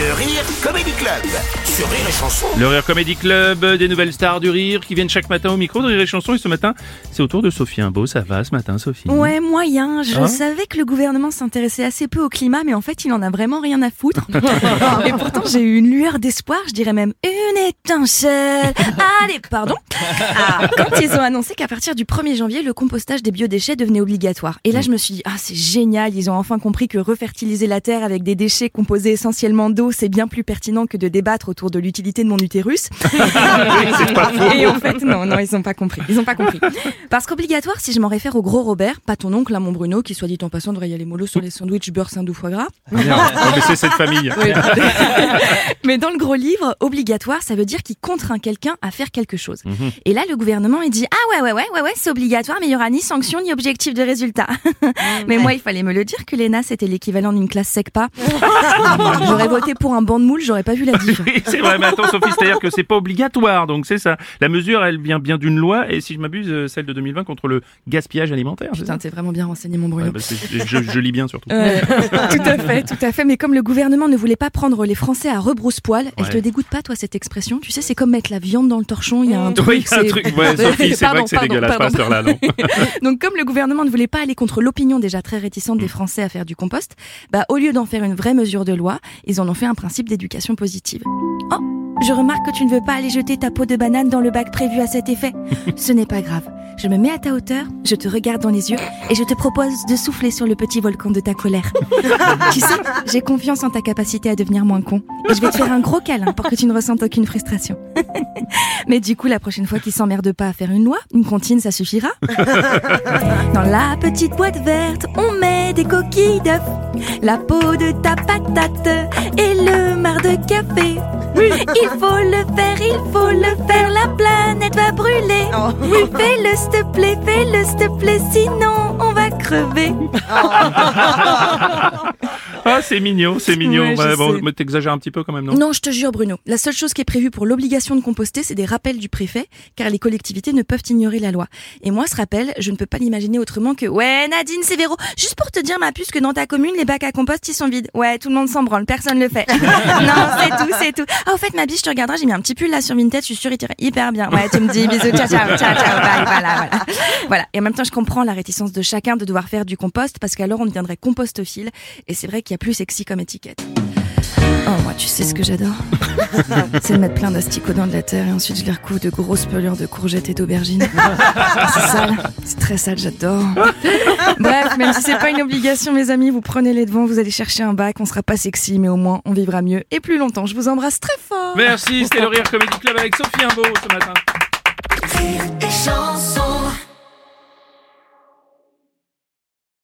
Le Rire Comedy Club sur Rire et Chanson. Le Rire Comedy Club, des nouvelles stars du rire qui viennent chaque matin au micro de Rire et Chanson. Et ce matin, c'est au tour de Sophie Imbeau. Ça va ce matin, Sophie? Ouais, moyen. Je Ah. savais que le gouvernement s'intéressait assez peu au climat, mais en fait, il en a vraiment rien à foutre. Et pourtant, j'ai eu une lueur d'espoir, je dirais même une étincelle. Allez, pardon. Ah, quand ils ont annoncé qu'à partir du 1er janvier, le compostage des biodéchets devenait obligatoire. Et là, je me suis dit, ah, c'est génial. Ils ont enfin compris que refertiliser la terre avec des déchets composés essentiellement d'eau, c'est bien plus pertinent que de débattre autour de l'utilité de mon utérus. Et en fait, non, non, ils ont pas compris. Ils ont pas compris. Parce qu'obligatoire, si je m'en réfère au gros Robert, pas ton oncle, là, mon Bruno, qui soit dit en passant devrait y aller mollo sur les sandwichs beurre saindoux foie gras. Bien. Non, mais c'est cette famille. Mais dans le gros livre, obligatoire, ça veut dire qu'il contraint quelqu'un à faire quelque chose. Et là, le gouvernement, il dit, ah ouais, ouais, ouais, ouais, ouais, c'est obligatoire, mais il y aura ni sanction, ni objectif de résultat. mais moi, il fallait me le dire que l'ENA, c'était l'équivalent d'une classe SECPA. j'aurais voté pour un banc de moule, j'aurais pas vu la diff. Oui, c'est vrai, mais attends, Sophie, c'est-à-dire que c'est pas obligatoire, donc c'est ça. La mesure, elle vient bien d'une loi, et si je m'abuse, euh, celle de 2020 contre le gaspillage alimentaire. Putain, t'es vraiment bien renseigné, mon Bruno. Ouais, bah, je, je lis bien surtout. Ouais, tout à fait, tout à fait. Mais comme le gouvernement ne voulait pas prendre les Français à rebrousse-poil, elle te dégoûte pas, toi, cette expression? Tu sais, c'est comme mettre la viande dans le torchon, il y a un truc. C'est-. Ouais, vrai que c'est dégueulasse pardon. non Donc, comme le gouvernement ne voulait pas aller contre l'opinion déjà très réticente Mm. des Français à faire du compost, bah, au lieu d'en faire une vraie mesure de loi, ils en ont fait un principe d'éducation positive. Oh, je remarque que tu ne veux pas aller jeter ta peau de banane dans le bac prévu à cet effet. Ce n'est pas grave. Je me mets à ta hauteur, je te regarde dans les yeux et je te propose de souffler sur le petit volcan de ta colère. tu sais, j'ai confiance en ta capacité à devenir moins con. Et je vais te faire un gros câlin pour que tu ne ressentes aucune frustration. Mais du coup, la prochaine fois qu'ils s'emmerdent pas à faire une loi, une comptine, ça suffira. Dans la petite boîte verte, on met des coquilles d'œufs, la peau de ta patate et le marc de café. Il faut le faire, il faut le faire, la planète va brûler. Fais-le s'il te plaît, fais-le s'il te plaît, sinon on va crever. Ah, c'est mignon, c'est mignon. Ouais, Ouais, bon, mais t'exagères un petit peu quand même, non? Non, je te jure, Bruno. La seule chose qui est prévue pour l'obligation de composter, c'est des rappels du préfet, car les collectivités ne peuvent ignorer la loi. Et moi, ce rappel, je ne peux pas l'imaginer autrement que Ouais, Nadine, c'est Véro. Juste pour te dire, ma puce, que dans ta commune, les bacs à compost, ils sont vides. Ouais, tout le monde s'en branle, personne le fait. non, c'est tout, c'est tout. Ah, au fait, ma biche, je te regarderai, j'ai mis un petit pull là sur Vinted, je suis sûre, il t'irait hyper bien. Ouais, tu me dis bisous, ciao, ciao, ciao, ciao, bye, voilà, voilà. Voilà. Et en même temps, je comprends la réticence de chacun de devoir faire du compost, parce qu'alors on deviendrait compostophile. Et c'est vrai qu'il y a plus sexy comme étiquette. Oh, moi, tu sais ce que j'adore C'est de mettre plein d'asticots dans de la terre et ensuite je les recouvre de grosses pelures de courgettes et d'aubergines. C'est sale, c'est très sale, j'adore. Bref, même si c'est pas une obligation, mes amis, vous prenez les devants, vous allez chercher un bac, on sera pas sexy, mais au moins on vivra mieux et plus longtemps. Je vous embrasse très fort. Merci, c'était le Rire Comedy Club avec Sophie Imbeau ce matin. Rire